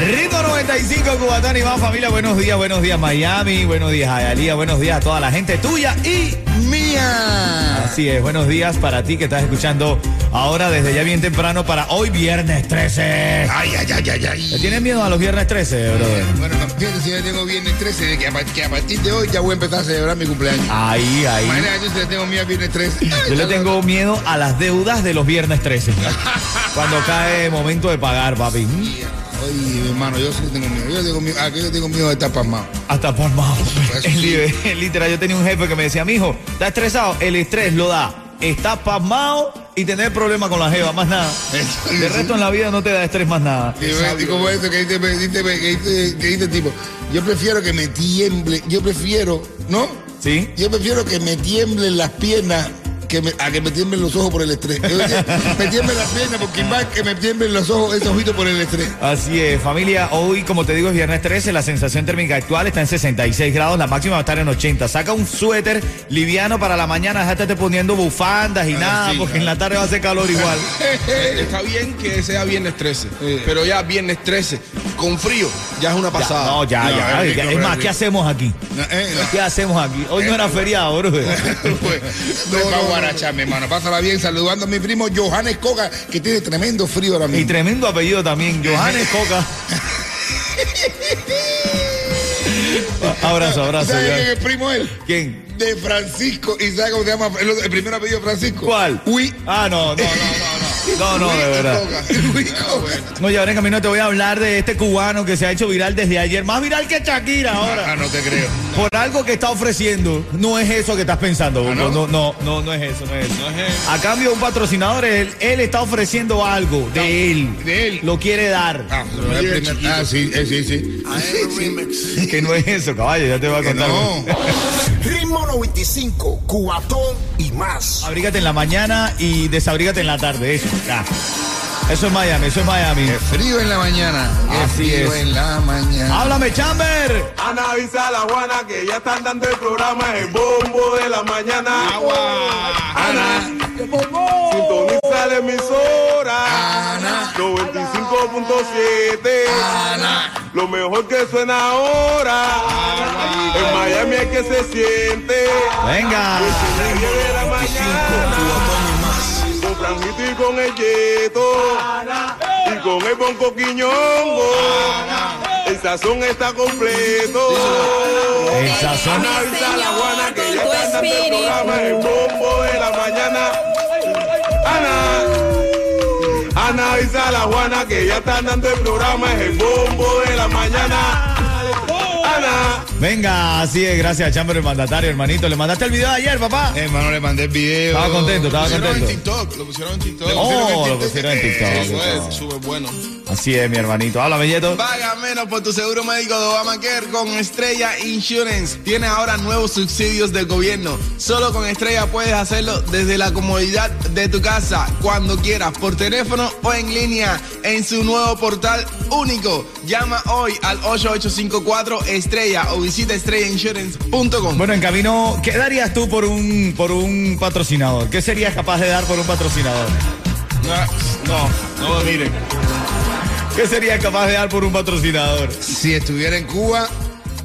Ritmo 95, Cubatón y más familia. Buenos días, buenos días Miami, buenos días Ayalía, buenos días a toda la gente tuya y Mía. Así es, buenos días para ti que estás escuchando ahora desde ya bien temprano para hoy viernes 13. Ay, ay, ay, ay, ¿Le ay. tienes miedo a los viernes 13, brother? Bueno, fíjate si ya tengo viernes 13, de que a, que a partir de hoy ya voy a empezar a celebrar mi cumpleaños. Ahí, ahí. Imagínate, yo le tengo miedo viernes 13. Yo le tengo miedo a las deudas de los viernes 13. Cuando cae momento de pagar, papi. Oye, mi hermano, yo sí tengo miedo. Yo tengo miedo, aquí yo tengo miedo de estar pasmado. Hasta. Eso sí. Literal, yo tenía un jefe que me decía, mijo, ¿estás estresado? El estrés lo da. Estás pasmado y tener problemas con la jeva, más nada. De resto en la vida no te da estrés más nada. Y como eso que dice, dice- que dice, que dice el tipo, yo prefiero que me tiemble, yo prefiero, ¿no? ¿Sí? Yo prefiero que me tiemblen las piernas que me- a que me tiemblen los ojos por el estrés. Me tiemblen las piernas porque más que me tiemblen los ojos, esos ojitos por el estrés. Así es, familia. Hoy, como te digo, es viernes 13. La sensación térmica actual está en 66 grados. La máxima va a estar en 80. Saca un suéter liviano para la mañana. Déjate poniendo bufandas y nada, sí, porque ah. en la tarde va a hacer calor igual. Está bien que sea viernes 13, pero ya viernes 13, con frío, ya es una Ya, pasada. no, ya, No, ya. es ya. rico, Es más, ¿qué hacemos aquí? No, eh, no. ¿Qué hacemos aquí? Hoy no era feriado, bro. Pues, no, va a guarachar, mi hermano. Pásala bien saludando a mi primo Johannes Coca, que tiene tremendo frío ahora Y mismo. tremendo apellido también, Johannes Coca. abrazo, abrazo. ¿Sabes quién es el primo él? ¿Quién? De Francisco. ¿Y sabes cómo se llama el, el primer apellido de Francisco? ¿Cuál? Uy. Ah, no, no, no, no, no. No, no, de verdad. Coca. Oye, ahora en camino te voy a hablar de este cubano que se ha hecho viral desde ayer. Más viral que Shakira Ah, ahora. no te creo. Por algo que está ofreciendo. No es eso que estás pensando. Ah, no? ¿no? No, no, no, no es eso, no es eso. A cambio de un patrocinador, él, él está ofreciendo algo de él. de él. Lo quiere dar. Ah, ah, sí, eh, sí, sí. Que no es eso, caballo. Ya te voy a contar. no. Ritmo 95, cuatón y Abrígate en la mañana y desabrígate en la tarde. Eso, ya. Eso es Miami, eso es Miami. Qué frío en la mañana. Qué Así frío es. en la mañana. Háblame, Chamber. Ana avisa a la Juana que ya están dando el programa El Bombo de la Mañana. Ana, sintoniza la emisora. Ana. 95.7. Ana. Lo mejor que suena ahora. En Miami es que se siente. Venga. De la mañana. Franjito y con el Yeto. Y con el Bonco Quiñongo. El sazón está completo. El sazón. Ana avisa la Juana que ya está dando el programa El Bombo de la Mañana. Ana. Ana avisa a la Juana que ya están dando el programa Es el Bombo de la Mañana. Venga, así es, gracias, Chamber, el mandatario, hermanito. ¿Le mandaste el video de ayer, papá? Hermano, le mandé el video. Estaba contento, estaba Lo pusieron en contento. TikTok, lo pusieron en TikTok. Oh, lo pusieron en TikTok. Eso es, súper bueno. Así es, mi hermanito. Háblame, Yeto. Paga menos por tu seguro médico de Obamacare con Estrella Insurance. Tiene ahora nuevos subsidios del gobierno. Solo con Estrella puedes hacerlo desde la comodidad de tu casa, cuando quieras, por teléfono o en línea, en su nuevo portal único. Llama hoy al 8854 Estrella o visita estrellainsurance.com. Bueno, en camino, ¿qué darías tú por un, por un patrocinador? ¿Qué serías capaz de dar por un patrocinador? No, no lo miren. ¿Qué serías capaz de dar por un patrocinador? Si estuviera en Cuba,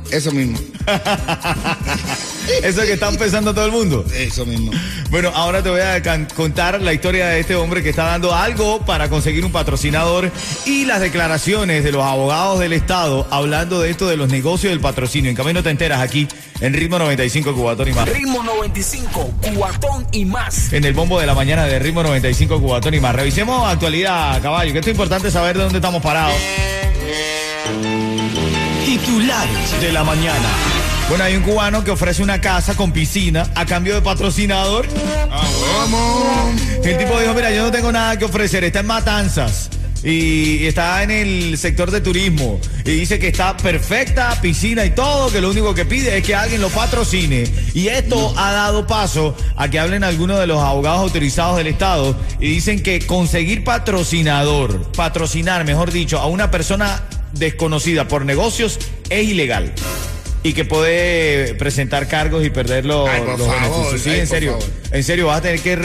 eso mismo. Eso que está pensando todo el mundo. Eso mismo. Bueno, ahora te voy a contar la historia de este hombre que está dando algo para conseguir un patrocinador y las declaraciones de los abogados del Estado hablando de esto de los negocios del patrocinio. En camino te enteras aquí en Ritmo 95 Cubatón y más. Ritmo 95, cuatón y más. En el bombo de la mañana de Ritmo 95 Cubatón y más. Revisemos actualidad, caballo, que esto es importante saber de dónde estamos parados. Titulares de la mañana. Bueno, hay un cubano que ofrece una casa con piscina a cambio de patrocinador. Vamos. El tipo dijo, mira, yo no tengo nada que ofrecer, está en Matanzas. Y está en el sector de turismo. Y dice que está perfecta, piscina y todo, que lo único que pide es que alguien lo patrocine. Y esto ha dado paso a que hablen algunos de los abogados autorizados del Estado y dicen que conseguir patrocinador, patrocinar, mejor dicho, a una persona desconocida por negocios es ilegal. Y que puede presentar cargos y perder los, Ay, por los favor, beneficios. Sí, ay, en serio. favor. En serio, vas a tener que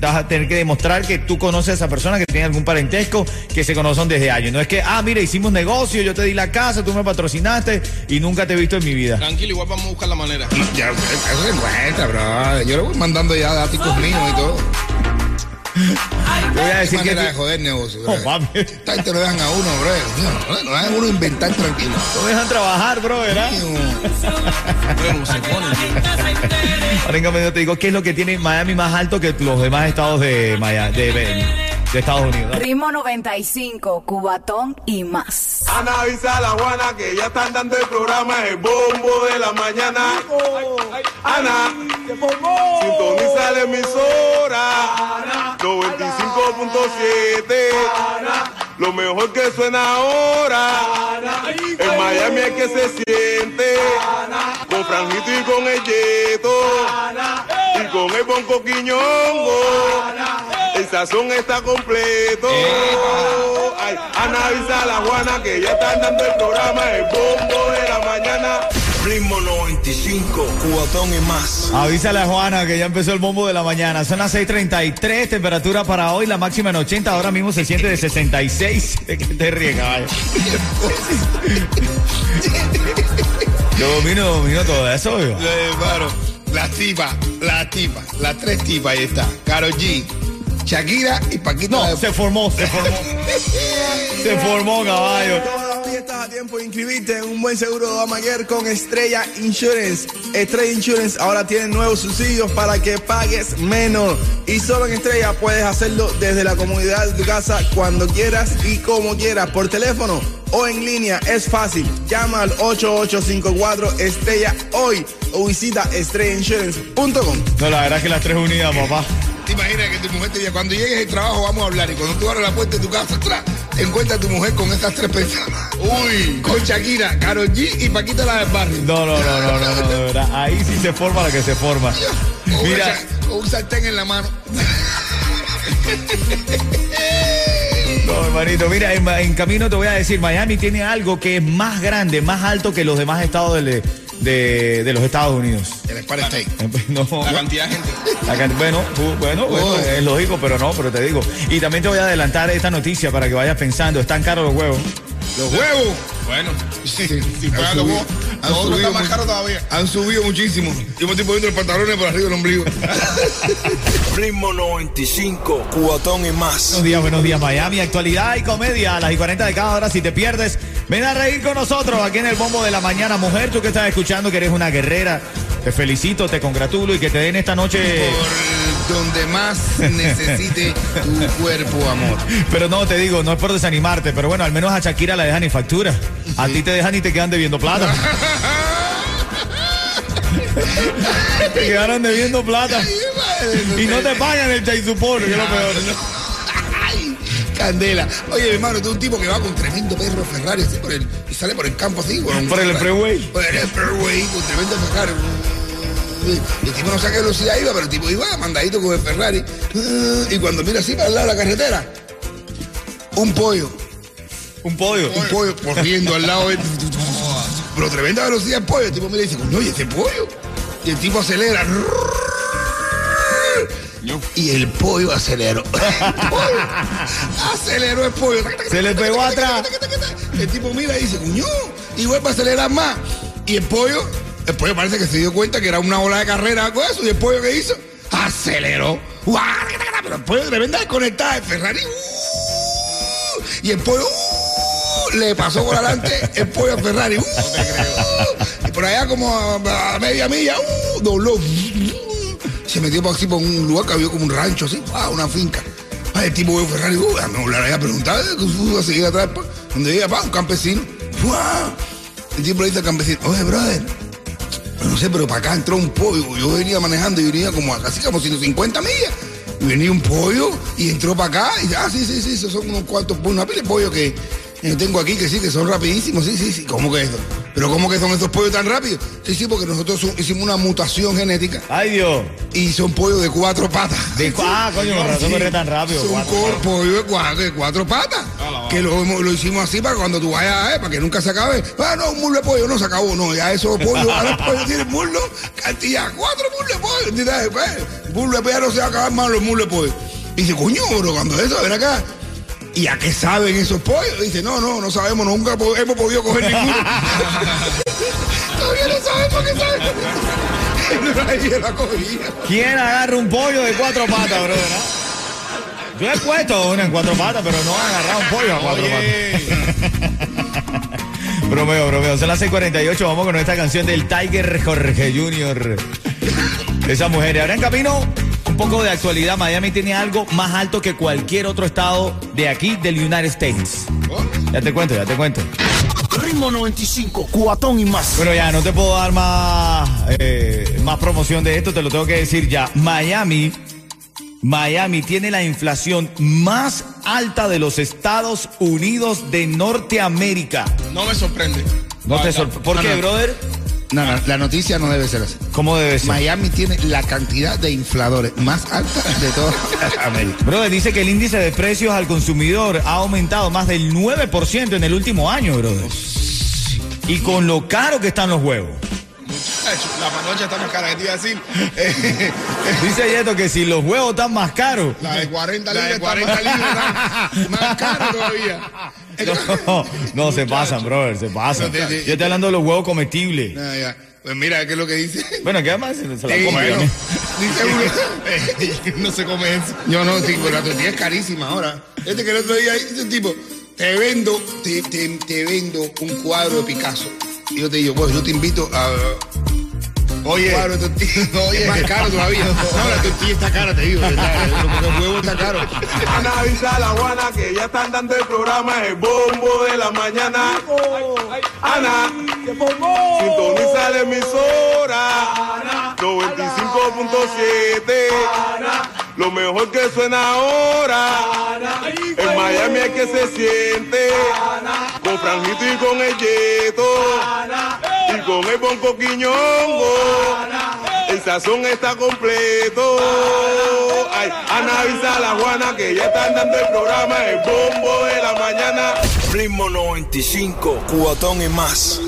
vas a tener que demostrar que tú conoces a esa persona, que tiene algún parentesco, que se conocen desde años. No es que, ah, mira, hicimos negocio, yo te di la casa, tú me patrocinaste y nunca te he visto en mi vida. Tranquilo, igual vamos a buscar la manera. Ya, eso se encuentra, bro. Yo le voy mandando ya datos míos y todo. Te voy a decir que. de joder negocio, Oh, papi. Gente lo dejan a uno, bro. No, no dejan a uno inventar tranquilo. No dejan trabajar, bro, ¿verdad? Bueno, se pone. Ahora en cambio, yo te digo, ¿qué es lo que tiene Miami más alto que los demás estados de, Miami, de, de Estados Unidos? Ritmo 95, Cubatón y más. Ana avisa a la Juana que ya están dando el programa El Bombo de la Mañana. Ana, sintoniza la emisora 95.7. Lo mejor que suena ahora. En Miami es que se siente. Con Franjito y con el Yeto. Y con el Bonco Quiñongo. El sazón está completo. Ay, Ana avisa a la Juana que ya están dando el programa El Bombo de la Mañana. Ritmo 95, cuatón y más. Avísale a Juana que ya empezó el bombo de la mañana. Son las 6:33, temperatura para hoy, la máxima en 80, ahora mismo se siente de 66. ¿De qué te ríes, caballo? Yo domino, domino todo eso, yo. La tipa, la tipa, las tres tipas, ahí está. Karol G, Shakira y Paquita. No, se formó, se formó. Se formó, caballo. Estás a tiempo de inscribirte en un buen seguro de Amaguer con Estrella Insurance. Estrella Insurance ahora tiene nuevos subsidios para que pagues menos. Y solo en Estrella puedes hacerlo desde la comodidad de tu casa cuando quieras y como quieras, por teléfono o en línea. Es fácil. Llama al 8854 Estrella hoy o visita estrellainsurance.com. No, la verdad es que las tres unidas, papá. ¿Te imaginas que tu mujer te diga, cuando llegues al trabajo vamos a hablar? Y cuando tú abres la puerta de tu casa, atrás, te encuentras a tu mujer con estas tres personas. Uy, con Shakira, Karol G y Paquita la del barrio. No, no, no, no, no, no, de verdad. Ahí sí se forma la que se forma. Una Mira, con un sartén en la mano. no, hermanito, mira, en, en camino te voy a decir, Miami tiene algo que es más grande, más alto que los demás estados de, de- de los Estados Unidos. El Empire State. No, La cantidad de gente. La bueno, bueno, bueno, Oh. es lógico, pero no, pero te digo. Y también te voy a adelantar esta noticia para que vayas pensando, están caros los huevos. Los huevos. Bueno, Sí, si han los huevos, han los subido más caros todavía. Han subido muchísimo. Yo me estoy poniendo los pantalones por arriba del ombligo. Ritmo 95, cuatón y más. Buenos días, buenos días, Miami. Actualidad y comedia a las y 40 de cada hora. Si te pierdes, ven a reír con nosotros aquí en el Bombo de la Mañana. Mujer, tú que estás escuchando, que eres una guerrera, te felicito, te congratulo y que te den esta noche. Por donde más necesite tu cuerpo, amor. Pero no, te digo, no es por desanimarte, pero bueno, al menos a Shakira la dejan y factura. A ti te dejan y te quedan debiendo plata. te quedaron debiendo plata. Y no te pagan el chai support, que es lo peor. Candela. Oye, hermano, tú un tipo que va con tremendo perro Ferrari así por el, y sale por el campo así. Un Por el freeway. Por el freeway, con tremendo Ferrari. El tipo no sabe qué velocidad iba, pero el tipo iba mandadito con el Ferrari. Y cuando mira así para el lado de la carretera, un pollo. Un podio. Un pollo corriendo al lado de él. Pero tremenda velocidad el pollo. El tipo mira y dice, coño, ¿y ese pollo? Y el tipo acelera. Y el pollo aceleró. El pollo aceleró el pollo. Se le pegó atrás. El tipo mira y dice, coño, y vuelve a acelerar más. Y el pollo El pollo parece que se dio cuenta que era una ola de carrera, algo de eso, y el pollo que hizo, aceleró. Pero el pollo tremenda desconectada de Ferrari. ¡uh! Y el pollo ¡uh! le pasó por adelante el pollo a Ferrari. ¡uh! Y por allá como a, a media milla, ¡uh! dobló. Se metió por así por un lugar que había como un rancho así, una finca. El tipo de Ferrari, uh, me había preguntado, ¿qué fue a seguir atrás? Donde llega, pa, un campesino. El tipo le dice al campesino, oye, brother, no sé, pero para acá entró un pollo. Yo venía manejando y venía como casi como 150 millas. Y venía un pollo y entró para acá. Y ah, sí, sí, sí, esos son unos cuantos una pila de pollo que eh, tengo aquí que sí, que son rapidísimos. Sí, sí, sí. ¿Cómo que eso? Pero ¿cómo que son estos pollos tan rápidos? Sí, sí, porque nosotros hicimos una mutación genética Ay, Dios. y son pollos de cuatro patas. De- ah, coño, con razón corre tan rápido. Son cuatro. cor- pollo de cuatro, de cuatro patas. Que lo, hicimos así para cuando tú vayas, eh, para que nunca se acabe. Ah, no, un muslo de pollo, no se acabó, no. Ya esos pollos, ahora los pollos tienen muslo, cantidad, cuatro muslos de pollo. Pues, muslo de pollo ya no se va a acabar más los muslos de pollo. Y dice, coño, bro, cuando eso, ven acá. ¿Y a qué saben esos pollos? Dice, no, no, no sabemos, nunca hemos podido coger ninguno. Todavía no sabemos qué saben. La cogía. ¿Quién agarra un pollo de cuatro patas, ah? Yo he puesto una en cuatro patas, pero no he agarrado un pollo a cuatro patas. bromeo, bromeo. Son las 6:48. Vamos con esta canción del Tiger Jorge Jr. Esa mujer. Y ahora en camino, poco de actualidad. Miami tiene algo más alto que cualquier otro estado de aquí, del United States. Ya te cuento, ya te cuento. Ritmo 95, cuatón y más. Bueno, ya no te puedo dar más, eh, más promoción de esto, te lo tengo que decir ya. Miami, Miami tiene la inflación más alta de los Estados Unidos de Norteamérica. No me sorprende. No te Ah, sorpre- ¿Por No, qué, no. brother? No, no, la noticia no debe ser así. ¿Cómo debe ser? Miami tiene la cantidad de infladores más alta de toda América. Brother, dice que el índice de precios al consumidor ha aumentado más del 9% en el último año, brother. Y con lo caro que están los huevos. Muchacho, la panocha está más cara que te iba a decir. Eh, Dice Yeto que si los huevos están más caros. La de 40 La de libras. 40 está más-. Más cara todavía. No, no, se pasan, brother, se pasan. Yo estoy hablando de los huevos comestibles. Ah, ya. Pues mira, ¿qué es lo que dice? Bueno, ¿qué más? Se la Sí, come, dice uno. no se come eso. Yo no, pero la tortilla es carísima ahora. Este que el otro día dice un tipo, te vendo, te, te, te vendo un cuadro de Picasso. Y yo te digo, pues yo te invito a Oye, de tortilla. Oye. Es más caro todavía. No, la tortilla está cara, te digo. Porque el huevo está caro. Ana avisa la Juana que ya están dando el programa El Bombo de la Mañana. Ana, sintoniza la emisora 95.7. Lo mejor que suena ahora. Que se siente. Con Franjito y con el Yeto. Y con el Bonco Quiñongo. El sazón está completo. Ay, Ana avisa a la Juana que ya están dando el programa El Bombo de la Mañana. Ritmo 95, cuatón y más.